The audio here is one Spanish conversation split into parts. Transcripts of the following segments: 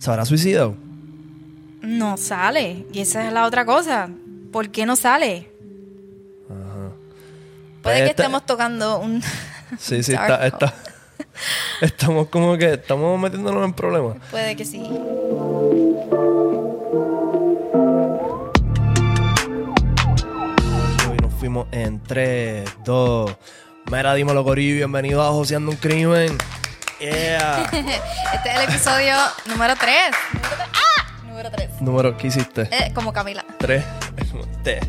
¿Se habrá suicidado? No sale. Y esa es la otra cosa. ¿Por qué no sale? Ajá. Puede Pues que este- estemos tocando un. Sí, sí, está, está- Estamos como que estamos metiéndonos en problemas. Puede que sí. Hoy nos fuimos en 3, 2. Mira, dímelo, Corillo. Bienvenido a Joseando un Crimen. Yeah. Este es el episodio número 3. ¡Ah! Número 3. Número, ¿qué hiciste? Eh, como Camila. 3. T.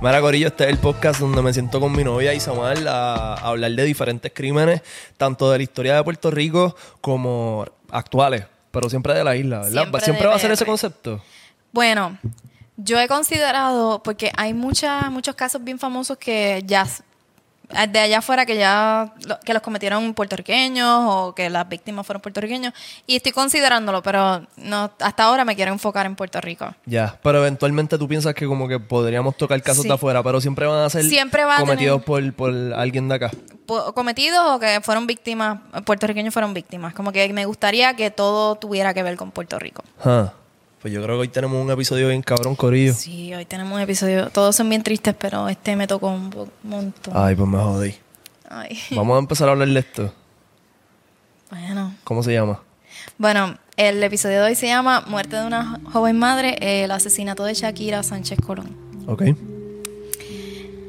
Mira, Corillo, este es el podcast donde me siento con mi novia Isamar a, a hablar de diferentes crímenes, tanto de la historia de Puerto Rico como actuales, pero siempre de la isla, ¿verdad? Siempre va a ser ese concepto. Bueno, yo he considerado, porque hay muchas, muchos casos bien famosos que ya, de allá afuera que ya, que los cometieron puertorriqueños o que las víctimas fueron puertorriqueños, y estoy considerándolo, pero no, hasta ahora me quiero enfocar en Puerto Rico. Ya, pero eventualmente tú piensas que como que podríamos tocar casos Sí. de afuera, pero siempre van a ser Siempre va a cometidos tener- por, por alguien de acá. Cometidos o que fueron víctimas, puertorriqueños fueron víctimas. Como que me gustaría que todo tuviera que ver con Puerto Rico. Pues yo creo que hoy tenemos un episodio bien cabrón, Corillo. Sí, hoy tenemos un episodio, todos son bien tristes, pero este me tocó un montón. Ay, pues me jodí. Ay, Vamos a empezar a hablar de esto. bueno. ¿Cómo se llama? Bueno, el episodio de hoy se llama Muerte de una joven madre, el asesinato de Shakira Sánchez Colón. Ok.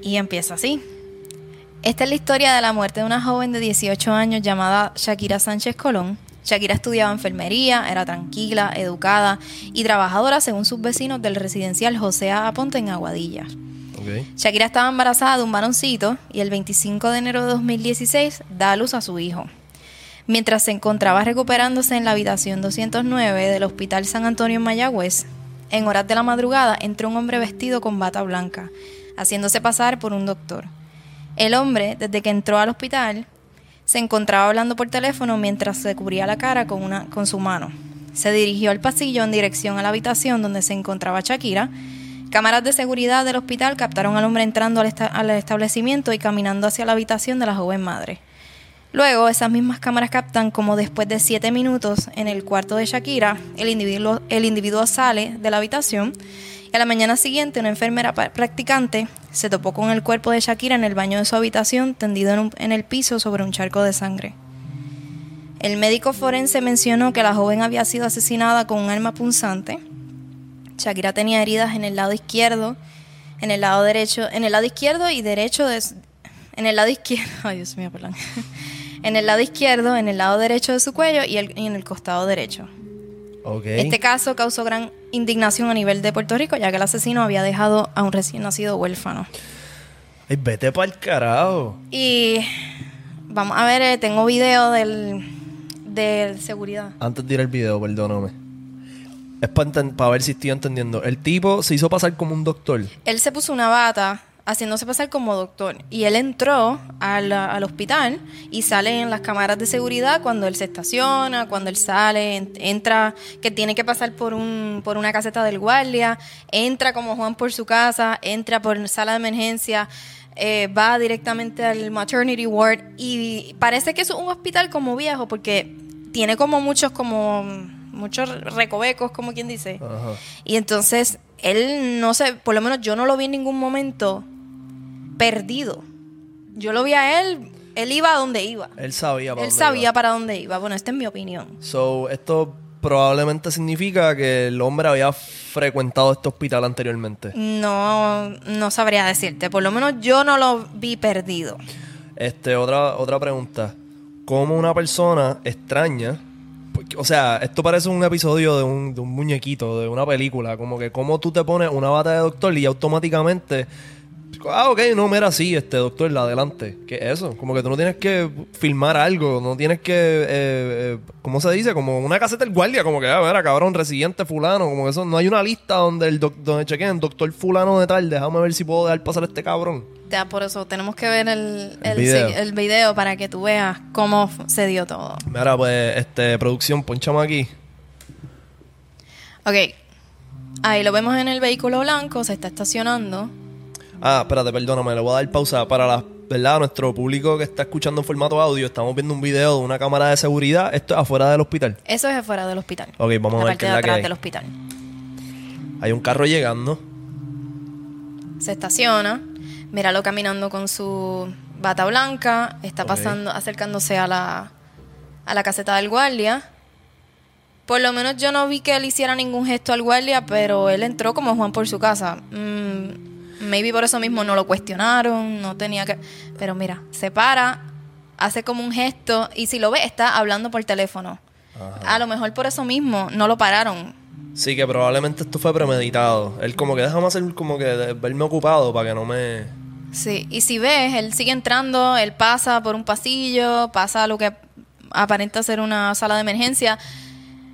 Y empieza así. Esta es la historia de la muerte de una joven de 18 años llamada Shakira Sánchez Colón. Shakira estudiaba enfermería, era tranquila, educada y trabajadora según sus vecinos del residencial José A. Aponte en Aguadilla. Shakira estaba embarazada de un varoncito y el 25 de enero de 2016 da a luz a su hijo. Mientras se encontraba recuperándose en la habitación 209 del Hospital San Antonio en Mayagüez, en horas de la madrugada entró un hombre vestido con bata blanca, haciéndose pasar por un doctor. El hombre, desde que entró al hospital, se encontraba hablando por teléfono mientras se cubría la cara con, una, con su mano. Se dirigió al pasillo en dirección a la habitación donde se encontraba Shakira. Cámaras de seguridad del hospital captaron al hombre entrando al, esta- al establecimiento y caminando hacia la habitación de la joven madre. Luego, esas mismas cámaras captan como después de siete minutos en el cuarto de Shakira, el individuo, el individuo sale de la habitación y a la mañana siguiente una enfermera practicante se topó con el cuerpo de Shakira en el baño de su habitación tendido en, un- en el piso sobre un charco de sangre. El médico forense mencionó que la joven había sido asesinada con un arma punzante. Shakira tenía heridas en el lado izquierdo, en el lado derecho, en el lado izquierdo y derecho de en el lado izquierdo, ay Dios mío, perdón. En el lado izquierdo, en el lado derecho de su cuello y, el- y en el costado derecho. Ok. Este caso causó gran indignación a nivel de Puerto Rico, ya que el asesino había dejado a un recién nacido huérfano. Ay, vete para el carajo. Y vamos a ver, eh, tengo video del de seguridad. Antes de ir al video, perdóname. Es para ver si estoy entendiendo. El tipo se hizo pasar como un doctor. Él se puso una bata haciéndose pasar como doctor y él entró al, al hospital y sale en las cámaras de seguridad cuando él se estaciona, cuando él sale, en- entra, que tiene que pasar por un por una caseta del guardia, entra como Juan por su casa, entra por sala de emergencia, eh, va directamente al maternity ward y parece que es un hospital como viejo porque tiene como muchos como muchos recovecos como quien dice. Ajá. Y entonces él no sé, por lo menos yo no lo vi en ningún momento perdido. Yo lo vi a él, él iba a donde iba. Él sabía para Él dónde sabía iba. para dónde iba. Bueno, esta es mi opinión. So, esto probablemente significa que el hombre había frecuentado este hospital anteriormente. No, no sabría decirte. Por lo menos yo no lo vi perdido. Este, otra, otra pregunta. ¿Cómo una persona extraña? o sea, esto parece un episodio de un, de un muñequito, de una película. Como que cómo tú te pones una bata de doctor y automáticamente... Ah, ok, no, mira, sí, este doctor, la adelante. ¿Qué es eso? Como que tú no tienes que filmar algo, no tienes que... Eh, eh, ¿Cómo se dice? Como una caseta del guardia, como que, ah, mira, cabrón, residente fulano, como que eso... No hay una lista donde el doc- donde chequen, doctor fulano de tal, déjame ver si puedo dejar pasar a este cabrón. Ya, por eso tenemos que ver el, El el, video. sí, el video para que tú veas cómo se dio todo. Mira, pues, este, producción, ponchame aquí. Ok. Ahí lo vemos en el vehículo blanco, se está estacionando. Ah, espérate, perdóname, le voy a dar pausa para las ¿verdad? Nuestro público que está escuchando en formato audio, estamos viendo un video de una cámara de seguridad. Esto es afuera del hospital. Eso es afuera del hospital. Ok, vamos a la ver parte qué de es la que hay. del hospital. Hay un carro llegando. Se estaciona, míralo caminando con su bata blanca, está Ok. pasando, acercándose a la, a la caseta del guardia. Por lo menos yo no vi que él hiciera ningún gesto al guardia, pero él entró como Juan por su casa. Mm, maybe por eso mismo no lo cuestionaron, no tenía que... Pero mira, se para, hace como un gesto y si lo ve está hablando por teléfono. A lo mejor por eso mismo no lo pararon. Sí, que probablemente esto fue premeditado. Él como que déjame hacer como que verme ocupado para que no me... Sí, y si ves, él sigue entrando, él pasa por un pasillo, pasa a lo que aparenta ser una sala de emergencia.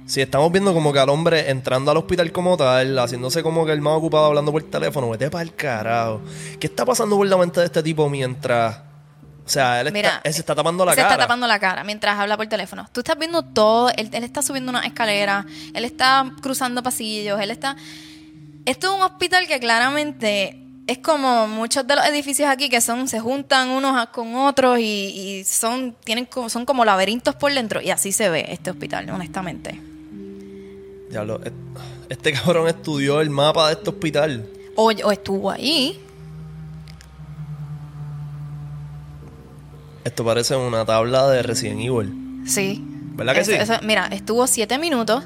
Si estamos viendo como que al hombre entrando al hospital como tal, haciéndose como que el más ocupado hablando por teléfono, vete para el carajo. ¿Qué está pasando por la mente de este tipo mientras... O sea, él, Mira, está, él se está tapando la se cara. está tapando la cara mientras habla por teléfono. Tú estás viendo todo, él, él está subiendo una escalera, él está cruzando pasillos, él está... Esto es un hospital que claramente es como muchos de los edificios aquí que son se juntan unos con otros y, y son tienen como, son como laberintos por dentro y así se ve este hospital, honestamente. Et- este cabrón estudió el mapa de este hospital. O, o estuvo ahí. Esto parece una tabla de Resident Evil. Sí. ¿Verdad que Eso- sí? eso- mira, estuvo siete minutos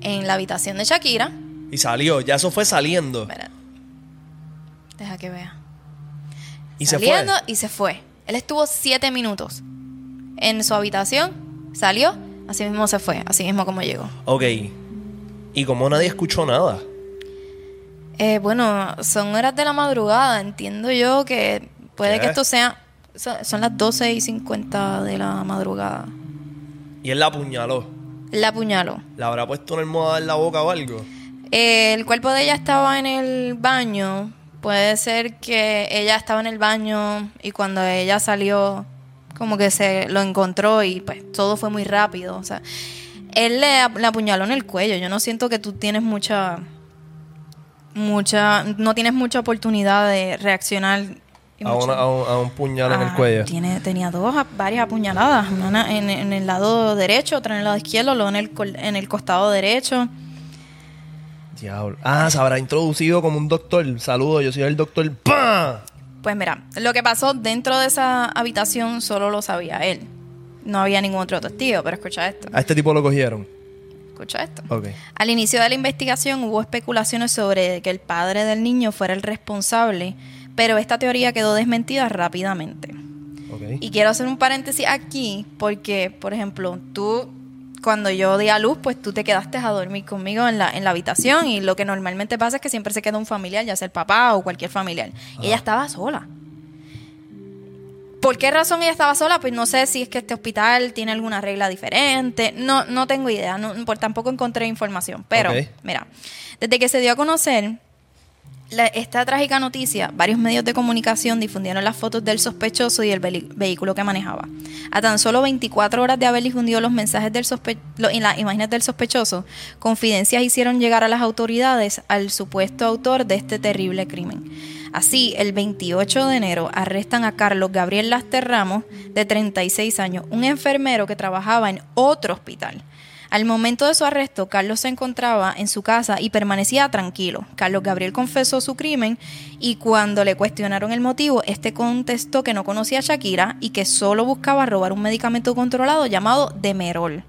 en la habitación de Shakira. Y salió, ya eso fue saliendo. Espera. Deja que vea. Y se fue. y se fue. Él estuvo siete minutos en su habitación, salió, así mismo se fue, así mismo como llegó. Ok. Y como nadie escuchó nada. Eh, bueno, son horas de la madrugada, entiendo yo que puede ¿Qué? que esto sea... Son, las 12 y 50 de la madrugada. Y él la apuñaló. La apuñaló. ¿Le habrá puesto una almohada en la boca o algo? Eh, el cuerpo de ella estaba en el baño. Puede ser que ella estaba en el baño y cuando ella salió, como que se lo encontró y pues todo fue muy rápido. O sea, él le, ap- le apuñaló en el cuello. Yo no siento que tú tienes mucha, mucha, no tienes mucha oportunidad de reaccionar. A, mucho- una- a un, a un puñal en el Ah, cuello. Tiene, tenía dos, varias apuñaladas. Una en, en el lado derecho, otra en el lado izquierdo, luego en el, en el costado derecho. Diablo. Ah, se habrá introducido como un doctor. Saludos, yo soy el doctor. ¡Pam! Pues mira, lo que pasó dentro de esa habitación solo lo sabía él. No había ningún otro testigo, pero escucha esto. A este tipo lo cogieron. Escucha esto. Al inicio de la investigación hubo especulaciones sobre que el padre del niño fuera el responsable, pero esta teoría quedó desmentida rápidamente. Y quiero hacer un paréntesis aquí porque, por ejemplo, tú, cuando yo di a luz, pues tú te quedaste a dormir conmigo en la, en la habitación y lo que normalmente pasa es que siempre se queda un familiar, ya sea el papá o cualquier familiar. Y ella estaba sola. ¿Por qué razón ella estaba sola? Pues no sé si es que este hospital tiene alguna regla diferente. No, no tengo idea. No, por, tampoco encontré información. Pero, mira, desde que se dio a conocer esta trágica noticia, varios medios de comunicación difundieron las fotos del sospechoso y el vehículo que manejaba. A tan solo 24 horas de haber difundido los mensajes del y las imágenes del sospechoso, confidencias hicieron llegar a las autoridades al supuesto autor de este terrible crimen. Así, el 28 de enero arrestan a Carlos Gabriel Laster Ramos, de 36 años, un enfermero que trabajaba en otro hospital. Al momento de su arresto, Carlos se encontraba en su casa y permanecía tranquilo. Carlos Gabriel confesó su crimen y cuando le cuestionaron el motivo, este contestó que no conocía a Shakira y que solo buscaba robar un medicamento controlado llamado Demerol.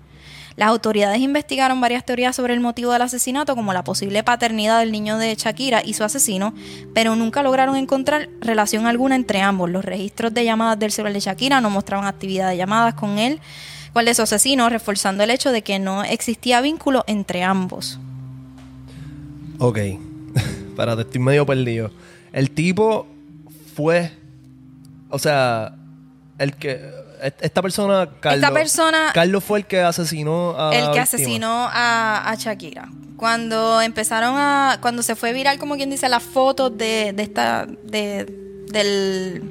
Las autoridades investigaron varias teorías sobre el motivo del asesinato, como la posible paternidad del niño de Shakira y su asesino, pero nunca lograron encontrar relación alguna entre ambos. Los registros de llamadas del celular de Shakira no mostraban actividad de llamadas con él, cual de su asesino, reforzando el hecho de que no existía vínculo entre ambos. Ok. Espérate, estoy medio perdido. El tipo fue. O sea, el que. Esta persona, Carlos. persona- Carlos fue el que asesinó a. el que víctima. asesinó a, a Shakira. Cuando empezaron a. Cuando se fue viral, como quien dice, las fotos de, de esta. De, del.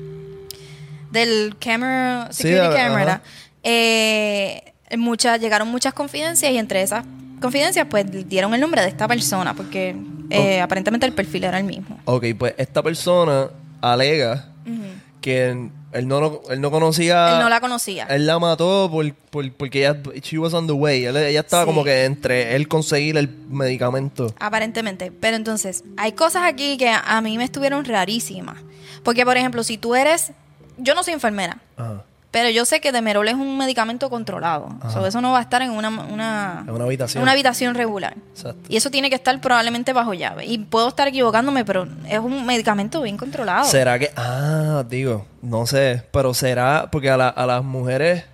Del camera. Sí, Security ajá. Eh, muchas, llegaron muchas confidencias y entre esas confidencias, pues dieron el nombre de esta persona, porque eh, aparentemente el perfil era el mismo. Ok, pues esta persona alega que Él no, lo- él no conocía... Él no la conocía. Él la mató por, por- porque ella, she was on the way. Él- ella estaba Sí. como que entre él conseguir el medicamento. Aparentemente. Pero entonces, hay cosas aquí que a mí me estuvieron rarísimas. Porque, por ejemplo, si tú eres... Yo no soy enfermera, Ajá. Pero yo sé que Demerol es un medicamento controlado. So, eso no va a estar en una, una, En una habitación. en una habitación regular. Exacto. Y eso tiene que estar probablemente bajo llave. Y puedo estar equivocándome, pero es un medicamento bien controlado. ¿Será que.? Ah, digo, no sé. Pero será. Porque a, la- a las mujeres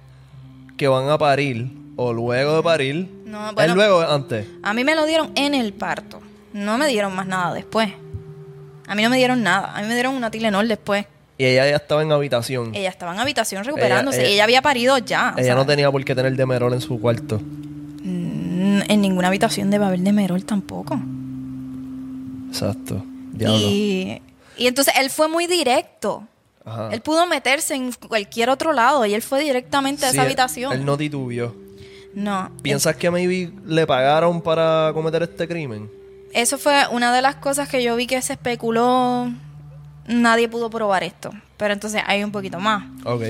que van a parir, o luego de parir. No, ¿Es bueno. luego o antes? A mí me lo dieron en el parto. No me dieron más nada después. A mí no me dieron nada. A mí me dieron una Tilenol después. Y ella ya estaba en habitación. Ella estaba en habitación recuperándose. ella- y ella había parido ya. o Ella sea, no tenía por qué tener demerol en su cuarto. mm, En ninguna habitación debe haber Demerol tampoco. Exacto. Diablo. Y, y entonces él fue muy directo. Ajá. Él pudo meterse en cualquier otro lado y él fue directamente a Sí, esa él- habitación. Él no titubió. No. ¿Piensas que maybe le pagaron para cometer este crimen? Eso fue una de las cosas que yo vi que se especuló. Nadie pudo probar esto. Pero entonces hay un poquito más. Ok.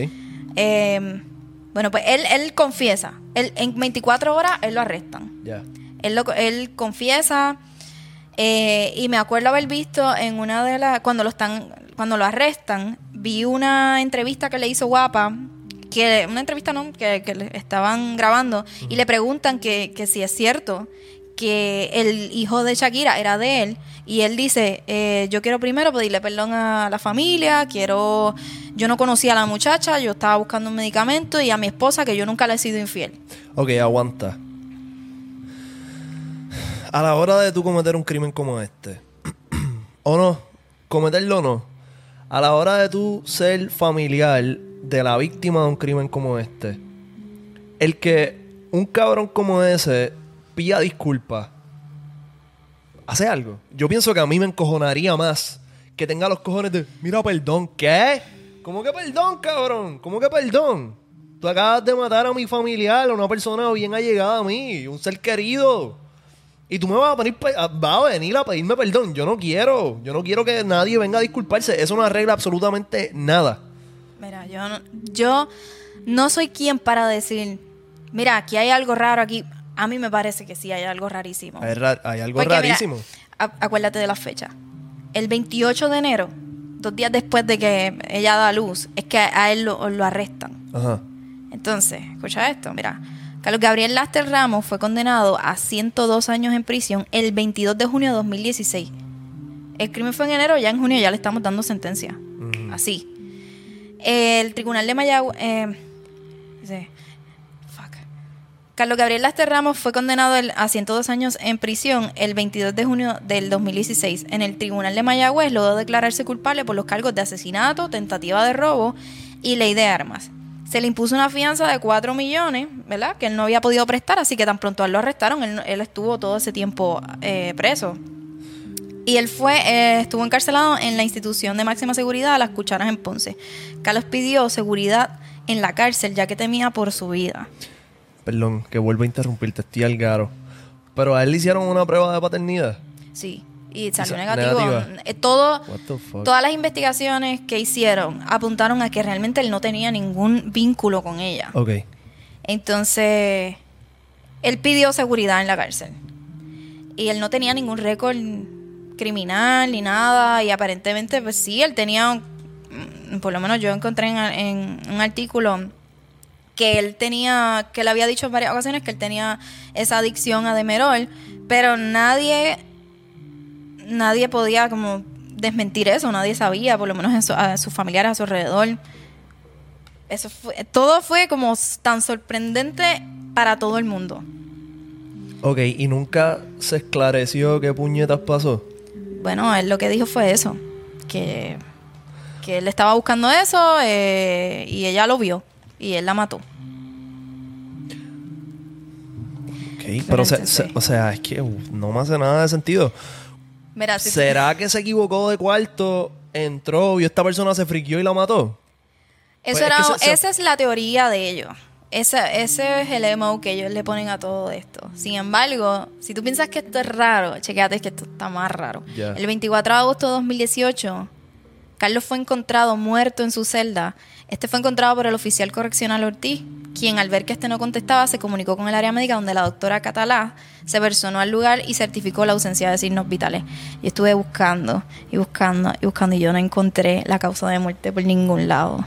Eh, bueno, pues él, él confiesa. Él, en 24 horas él lo arrestan. Ya. Él, lo- él confiesa. eh, y me acuerdo haber visto en una de las. Cuando lo están. Cuando lo arrestan, vi una entrevista que le hizo Guapa. Que, una entrevista no, que, que le estaban grabando. Y le preguntan que, que si es cierto que el hijo de Shakira era de él. Y él dice, eh, yo quiero primero pedirle perdón a la familia, quiero, yo no conocía a la muchacha, yo estaba buscando un medicamento y a mi esposa que yo nunca le he sido infiel. Ok, aguanta. A la hora de tú cometer un crimen como este, o no, cometerlo o no, a la hora de tú ser familiar de la víctima de un crimen como este, el que un cabrón como ese pida disculpas, hace algo. Yo pienso que a mí me encojonaría más que tenga los cojones de, mira, perdón, ¿qué? ¿Cómo que perdón, cabrón? ¿Cómo que perdón? Tú acabas de matar a mi familiar, a una persona bien allegada a mí, un ser querido. Y tú me vas a, venir, pe- a- vas a venir a pedirme perdón. Yo no quiero. Yo no quiero que nadie venga a disculparse. Eso no arregla absolutamente nada. Mira, yo no, yo no soy quien para decir, mira, aquí hay algo raro aquí. A mí me parece que sí hay algo rarísimo. Hay, ra- hay algo Porque, rarísimo. acuérdate de la fecha. El 28 de enero, dos días después de que ella da a luz, es que a él lo, lo arrestan. Ajá. Entonces, escucha esto, mira. Carlos Gabriel Laster Ramos fue condenado a 102 años en prisión el 22 de junio de 2016. El crimen fue en enero, ya en junio ya le estamos dando sentencia. Así. El tribunal de Mayagüez... eh. Carlos Gabriel Laster Ramos fue condenado a 102 años en prisión el 22 de junio del 2016 en el tribunal de Mayagüez, luego de declararse culpable por los cargos de asesinato, tentativa de robo y ley de armas. Se le impuso una fianza de 4 millones, ¿verdad? Que él no había podido prestar, así que tan pronto lo arrestaron, él estuvo todo ese tiempo eh, preso. Y él fue, eh, estuvo encarcelado en la institución de máxima seguridad Las Cucharas en Ponce. Carlos pidió seguridad en la cárcel ya que temía por su vida. Perdón, que vuelvo a interrumpirte. Estoy al garo. Pero a él le hicieron una prueba de paternidad. Sí, y salió Esa- negativo. negativa. Eh, todo, todas las investigaciones que hicieron apuntaron a que realmente él no tenía ningún vínculo con ella. Ok. Entonces, él pidió seguridad en la cárcel. Y él no tenía ningún récord criminal ni nada. Y aparentemente, pues sí, él tenía, mm, por lo menos yo encontré en, en un artículo que él tenía, que él había dicho en varias ocasiones que él tenía esa adicción a Demerol, pero nadie, nadie podía como desmentir eso, nadie sabía, por lo menos en su- a sus familiares a su alrededor. Eso fue, todo fue como tan sorprendente para todo el mundo. Ok, y nunca se esclareció qué puñetas pasó. Bueno, él lo que dijo fue eso, que, que él estaba buscando eso eh, y ella lo vio y él la mató. Ok, pero se- se- o sea, es que uf, no me hace nada de sentido. Mira, si- ¿Será que se equivocó de cuarto, entró y esta persona se friquió y la mató? Eso Pues es era, que se- se- esa es la teoría de ellos. Esa, ese es el emo que ellos le ponen a todo esto. Sin embargo, si tú piensas que esto es raro, chequéate que esto está más raro. Ya. El 24 de agosto de 2018 Carlos fue encontrado muerto en su celda. Este fue encontrado por el oficial correccional Ortiz, quien al ver que este no contestaba se comunicó con el área médica donde la doctora Catalá se personó al lugar y certificó la ausencia de signos vitales. Y estuve buscando y buscando y buscando y yo no encontré la causa de muerte por ningún lado.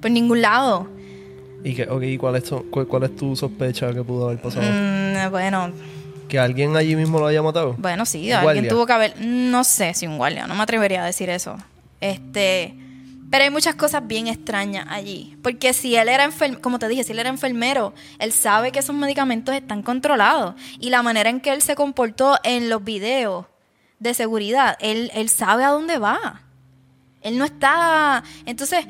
Por ningún lado. ¿Y qué, ok, ¿cuál, es tu, cuál, cuál es tu sospecha que pudo haber pasado? Mm, bueno, ¿Que alguien allí mismo lo haya matado? Bueno, sí, ¿Un alguien guardia? tuvo que haber. No sé si un guardia, no me atrevería a decir eso. Este. Pero hay muchas cosas bien extrañas allí. Porque si él era enfermero, como te dije, si él era enfermero, él sabe que esos medicamentos están controlados. Y la manera en que él se comportó en los videos de seguridad, él, él sabe a dónde va. Él no está. Entonces,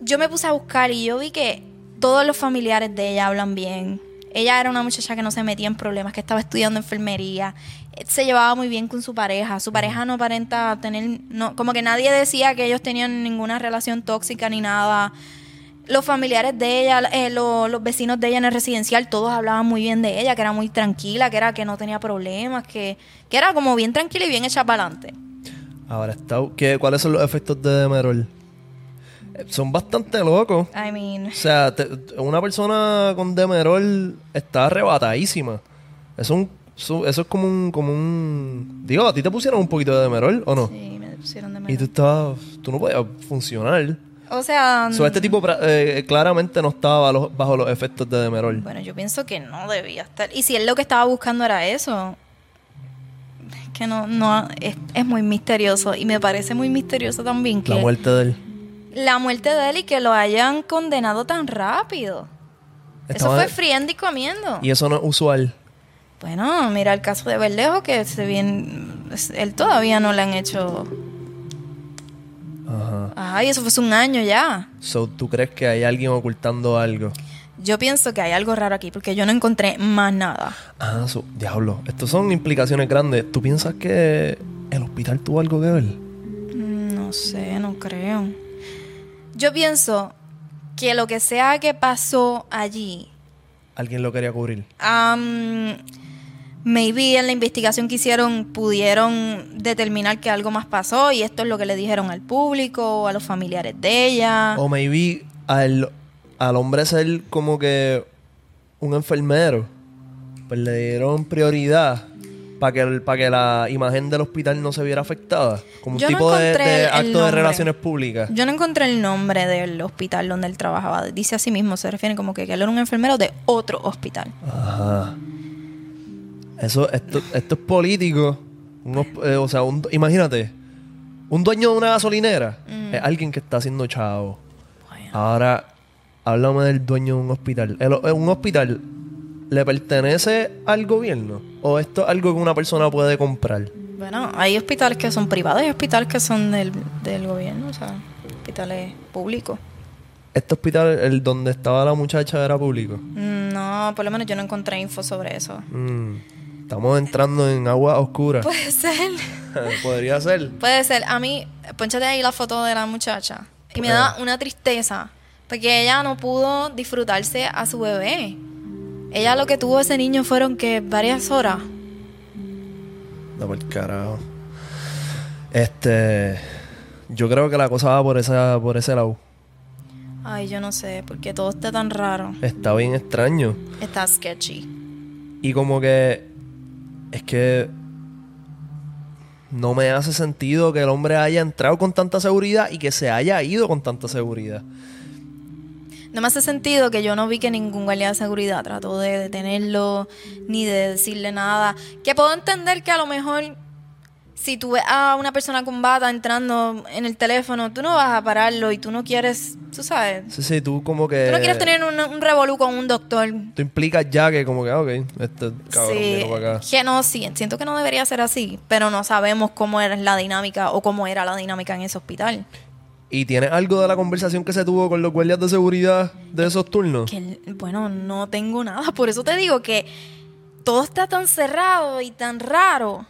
yo me puse a buscar y yo vi que todos los familiares de ella hablan bien. Ella era una muchacha que no se metía en problemas, que estaba estudiando enfermería, se llevaba muy bien con su pareja. Su pareja no aparenta tener, no, como que nadie decía que ellos tenían ninguna relación tóxica ni nada. Los familiares de ella, eh, lo- los vecinos de ella en el residencial, todos hablaban muy bien de ella, que era muy tranquila, que era que no tenía problemas, que, que era como bien tranquila y bien hecha para adelante. Ahora está. ¿qué, ¿Cuáles son los efectos de Demerol? Son bastante locos. I mean, O sea, te- una persona con Demerol está arrebatadísima. Eso es, un, su- eso es como un, como un... Digo, ¿a ti te pusieron un poquito de Demerol o no? sí, me pusieron de Y tú estabas... Tú no podías funcionar. O sea, So, este tipo pra- eh, claramente no estaba bajo los, bajo los efectos de Demerol. Bueno, yo pienso que no debía estar. Y si él lo que estaba buscando era eso, es que no, no, es, es muy misterioso. Y me parece muy misterioso también que La muerte de él. La muerte de él y que lo hayan condenado tan rápido. Estaba- Eso fue friendo y comiendo. Y eso no es usual. Bueno, mira el caso de Berlejo, que se bien, él todavía no le han hecho. Ajá. Ay, eso fue hace un año ya. So, ¿tú crees que hay alguien ocultando algo? Yo pienso que hay algo raro aquí, porque yo no encontré más nada. Ah, so- diablo. Estas son implicaciones grandes. ¿Tú piensas que el hospital tuvo algo que ver? Mm, No sé, no creo. Yo pienso que lo que sea que pasó allí, Alguien lo quería cubrir. am, maybe en la investigación que hicieron pudieron determinar que algo más pasó y esto es lo que le dijeron al público o a los familiares de ella. O maybe al, al hombre ser como que un enfermero, pues le dieron prioridad para que, el- pa' que la imagen del hospital no se viera afectada. Como un Yo no tipo de, encontré de el- el acto de nombre. relaciones públicas. Yo no encontré el nombre del hospital donde él trabajaba. Dice así mismo, se refiere como que él era un enfermero de otro hospital. Ajá. Eso, esto, esto es político. Unos, eh, o sea, un- imagínate, un dueño de una gasolinera Mm. es alguien que está haciendo chavo. Bueno. Ahora, háblame del dueño de un hospital. El- eh, ¿Un hospital le pertenece al gobierno? ¿O esto es algo que una persona puede comprar? Bueno, hay hospitales que son privados y hospitales que son del, del gobierno, o sea, hospitales públicos. ¿Este hospital, el donde estaba la muchacha, era público? Mm, No, por lo menos yo no encontré info sobre eso. Mm, estamos entrando en agua oscura. Puede ser. Podría ser. Puede ser. A mí, ponchate ahí la foto de la muchacha. Y me Bueno. da una tristeza. Porque ella no pudo disfrutarse a su bebé. Ella lo que tuvo ese niño fueron que varias horas. No, por carajo. Este. Yo creo que la cosa va por, esa, por ese lado. Ay, yo no sé, porque todo está tan raro. Está bien extraño. Está sketchy. Y como que. Es que. No me hace sentido que el hombre haya entrado con tanta seguridad y que se haya ido con tanta seguridad. No me hace sentido que yo no vi que ningún guardia de seguridad trató de detenerlo ni de decirle nada. Que puedo entender que a lo mejor si tú ves a una persona con bata entrando en el teléfono, tú no vas a pararlo y tú no quieres, tú sabes, Sí, sí, tú como que. tú no quieres tener un, un revolú con un doctor. Tú implicas ya que, como que, ok, este cabrón Sí, vino para acá. que no, sí, siento que no debería ser así, pero no sabemos cómo era la dinámica o cómo era la dinámica en ese hospital. ¿Y tienes algo de la conversación que se tuvo con los guardias de seguridad de esos turnos? Que, bueno, no tengo nada. Por eso te digo que todo está tan cerrado y tan raro.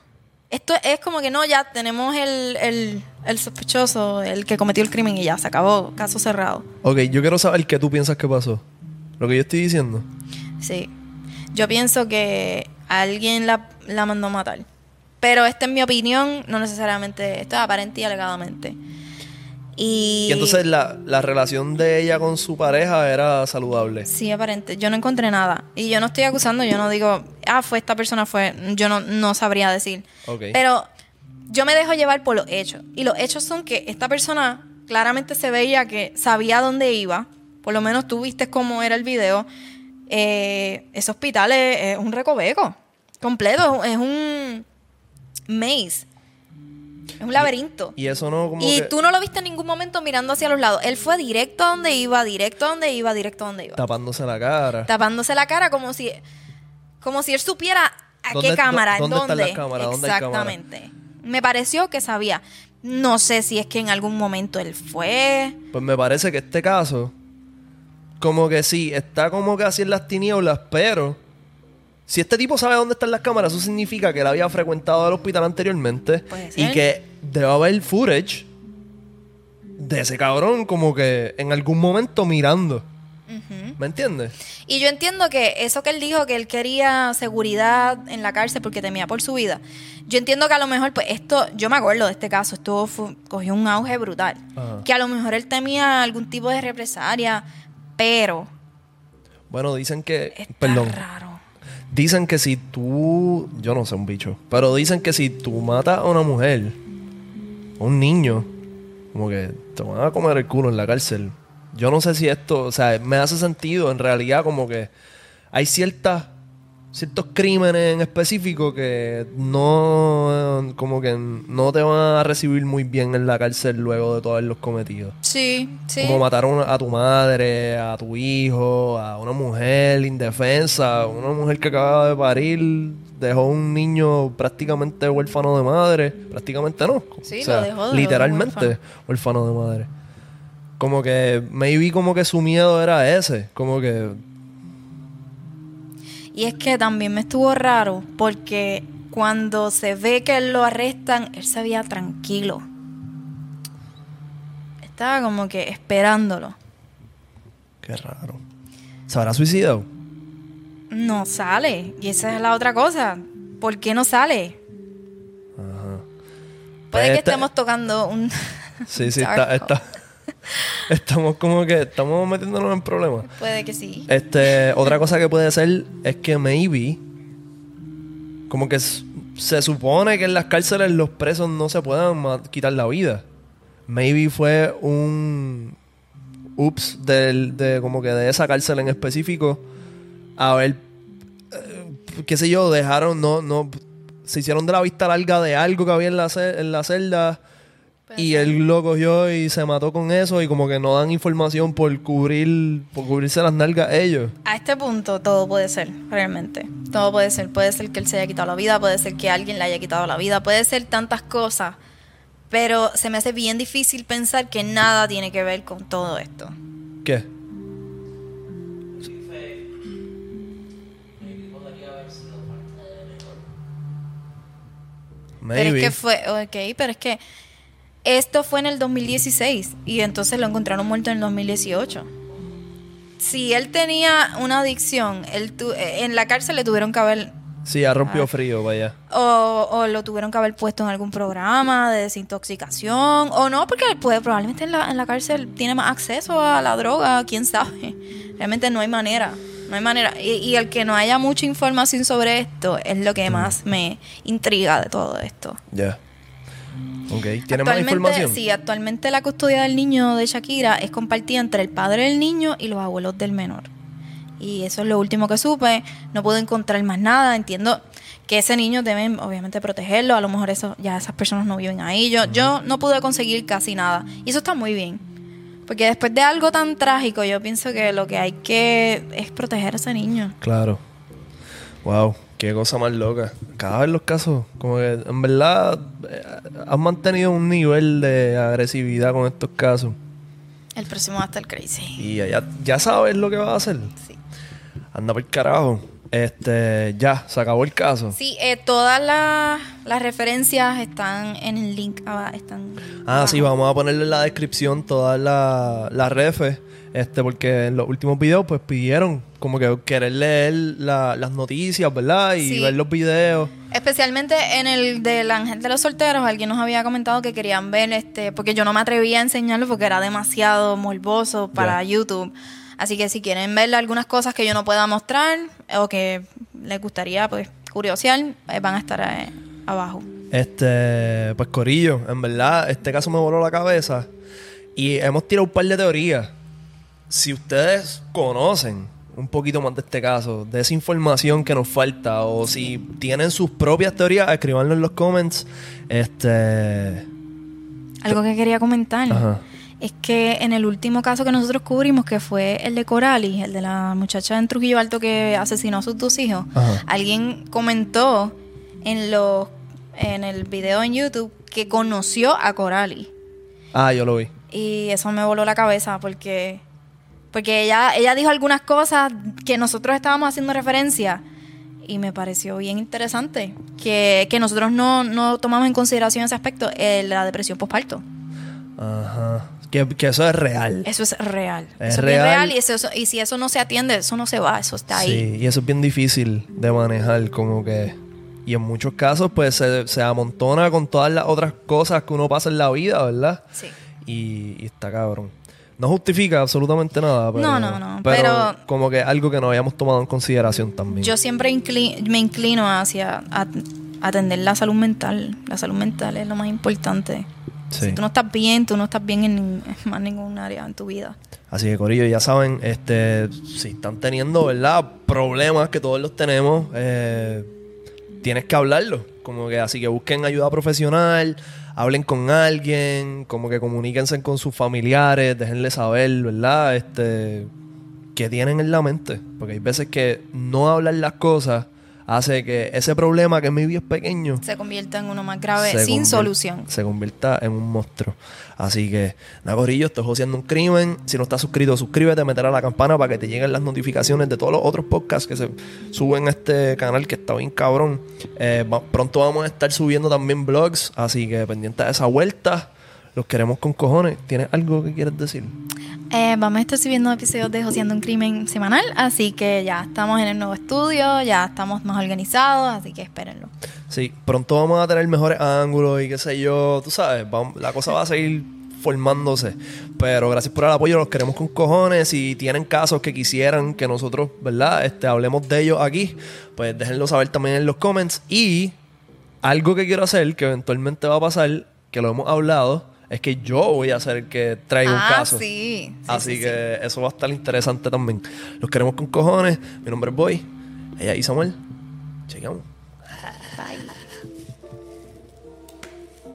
Esto es como que no, ya tenemos el, el, el sospechoso, el que cometió el crimen y ya se acabó, caso cerrado. Ok, yo quiero saber qué tú piensas que pasó. Lo que yo estoy diciendo. Sí. Yo pienso que alguien la, la mandó a matar. Pero esta es mi opinión, no necesariamente, esto es aparente y alegadamente. Y, Y entonces la, la relación de ella con su pareja era saludable. Sí, aparente. Yo no encontré nada. Y yo no estoy acusando, yo no digo, ah, fue esta persona, fue. Yo no, no sabría decir. Pero yo me dejo llevar por los hechos. Y los hechos son que esta persona claramente se veía que sabía dónde iba. Por lo menos tú viste cómo era el video. Eh, ese hospital es, es un recoveco. Completo. Es un maze. Es un laberinto. Y eso no como Y que tú no lo viste en ningún momento mirando hacia los lados. Él fue directo a donde iba, directo a donde iba, directo a donde iba. tapándose la cara. Tapándose la cara como si, como si él supiera a ¿Dónde- qué cámara, en dónde están dónde. las cámaras? ¿Dónde? Exactamente. Me pareció que sabía. No sé si es que en algún momento él fue. Pues me parece que este caso, como que sí, está como que así en las tinieblas, pero si este tipo sabe dónde están las cámaras, eso significa que él había frecuentado el hospital anteriormente y que debe haber footage de ese cabrón como que en algún momento mirando. ¿Me entiendes? Y yo entiendo que eso que él dijo, que él quería seguridad en la cárcel porque temía por su vida. Yo entiendo que a lo mejor, pues esto, yo me acuerdo de este caso, esto fue- cogió un auge brutal. Ajá. Que a lo mejor él temía algún tipo de represalia, pero Bueno, dicen que... está Perdón. raro. Dicen que si tú... Yo no sé un bicho. Pero dicen que si tú matas a una mujer, a un niño, como que te van a comer el culo en la cárcel. Yo no sé si esto... O sea, me hace sentido. En realidad como que hay ciertas... Ciertos crímenes en específico que no... Como que no te van a recibir muy bien en la cárcel luego de todos haberlos cometido. Sí, sí. Como matar a, tu madre, a tu hijo, a una mujer indefensa, una mujer que acaba de parir, dejó un niño prácticamente huérfano de madre. Prácticamente no. Sí, O sea, lo dejó, literalmente huérfano de madre. Como que, maybe como que su miedo era ese. Como que, Y es que también me estuvo raro porque cuando se ve que lo arrestan, él se veía tranquilo. Estaba como que esperándolo. qué raro. ¿Se habrá suicidado? No sale. Y esa es la otra cosa. ¿Por qué no sale? Ajá. Puede Pues que esta- estemos tocando un... Sí, sí, está, está- Estamos como que, estamos metiéndonos en problemas. Puede que sí. Este, otra cosa que puede ser es que maybe, como que se supone que en las cárceles los presos no se puedan quitar la vida. Maybe fue un ups del, de como que de esa cárcel en específico. A ver, eh, qué sé yo, dejaron, no, no, se hicieron de la vista larga de algo que había en la, en la celda. Y él lo cogió y se mató con eso y como que no dan información por cubrir, por cubrirse las nalgas ellos. A este punto todo puede ser, realmente. Todo puede ser. Puede ser que él se haya quitado la vida, puede ser que alguien le haya quitado la vida, puede ser tantas cosas. Pero se me hace bien difícil pensar que nada tiene que ver con todo esto. ¿Qué? Pero es que fue, ok, pero es que esto fue en el 2016 y entonces lo encontraron muerto en el 2018. Si él tenía una adicción, él tu- eh, en la cárcel le tuvieron que haber, Sí, ha Ah. rompido frío, vaya. o, o lo tuvieron que haber puesto en algún programa de desintoxicación, o no, porque puede, probablemente en la, en la cárcel tiene más acceso a la droga, quién sabe. Realmente no hay manera, no hay manera. Y, y el que no haya mucha información sobre esto es lo que más me intriga de todo esto. Ya. Ok. ¿Tiene más Actualmente, información? Sí, actualmente la custodia del niño de Shakira es compartida entre el padre del niño y los abuelos del menor. Y eso es lo último que supe. No pude encontrar más nada. Entiendo que ese niño deben obviamente protegerlo. A lo mejor eso ya esas personas no viven ahí. Yo, yo no pude conseguir casi nada. Y eso está muy bien. Porque después de algo tan trágico, yo pienso que lo que hay que es proteger a ese niño. Claro. Wow, qué cosa más loca. Cada vez los casos, como que en verdad eh, han mantenido un nivel de agresividad con estos casos. El próximo va a estar crazy. Y ya, ya sabes lo que va a hacer. Sí. Anda por el carajo. Este, ya, se acabó el caso. Sí, eh, todas las, las referencias están en el link abajo. Están Ah, sí, vamos a ponerle en la descripción todas las la refes. Este, porque en los últimos videos, pues pidieron como que querer leer la- las noticias, ¿verdad? Y Sí. ver los videos. Especialmente en el del Ángel de los Solteros, alguien nos había comentado que querían ver este, porque yo no me atrevía a enseñarlo porque era demasiado morboso para YouTube. Así que si quieren ver algunas cosas que yo no pueda mostrar o que les gustaría pues curiosear, eh, van a estar eh, abajo. Este, pues Corillo, en verdad, este caso me voló la cabeza. Y hemos tirado un par de teorías. Si ustedes conocen un poquito más de este caso, de esa información que nos falta, o si tienen sus propias teorías, escribanlo en los comments. Este. Algo que quería comentar Ajá. es que en el último caso que nosotros cubrimos, que fue el de Corali, el de la muchacha en Trujillo Alto que asesinó a sus dos hijos, Ajá. alguien comentó en los en el video en YouTube que conoció a Corali Ah, yo lo vi. y eso me voló la cabeza porque porque ella ella dijo algunas cosas que nosotros estábamos haciendo referencia y me pareció bien interesante que, que nosotros no, no tomamos en consideración ese aspecto, eh, la depresión postparto. Ajá. Que, que eso es real. Eso es real. Es eso es real. real y, eso, eso- y si eso no se atiende, eso no se va, eso está ahí. Sí, y eso es bien difícil de manejar, como que. Y en muchos casos, pues se, se amontona con todas las otras cosas que uno pasa en la vida, ¿verdad? Sí. Y, y está cabrón. No justifica absolutamente nada, pero. No, no, no, Pero, pero- como que algo que no habíamos tomado en consideración también. Yo siempre me inclino hacia a- atender la salud mental. La salud mental es lo más importante. Sí. Si tú no estás bien, tú no estás bien en más ningún área en tu vida. Así que, Corillo, ya saben, este, si están teniendo, ¿verdad? Problemas que todos los tenemos, eh, tienes que hablarlo. Como que así que busquen ayuda profesional, hablen con alguien, como que comuníquense con sus familiares, déjenle saber, ¿verdad? Este, que tienen en la mente. Porque hay veces que no hablar las cosas hace que ese problema que en mi vida es pequeño Se convierte en uno más grave sin solución. Se convierta en un monstruo. Así que, nada, Corillo, estoy haciendo un crimen. Si no estás suscrito, suscríbete, meter a la campana para que te lleguen las notificaciones de todos los otros podcasts que se suben a este canal que está bien cabrón. Eh, pronto vamos a estar subiendo también vlogs, así que pendiente de esa vuelta. Los queremos con cojones. ¿Tienes algo que quieres decir? Eh, vamos a estar subiendo episodios de Joseando un Crimen semanal, así que ya estamos en el nuevo estudio, ya estamos más organizados, así que espérenlo. Sí, pronto vamos a tener mejores ángulos y qué sé yo, tú sabes, vamos- la cosa va a seguir formándose. Pero gracias por el apoyo, los queremos con cojones. Si tienen casos que quisieran que nosotros, ¿verdad? Este, hablemos de ellos aquí, pues déjenlo saber también en los comments. Y algo que quiero hacer, que eventualmente va a pasar, que lo hemos hablado, es que yo voy a ser el que traiga un ah, caso. sí. sí, Así sí, que eso va a estar interesante también. Los queremos con cojones. Mi nombre es Boy. Ella y Samuel. Llegamos.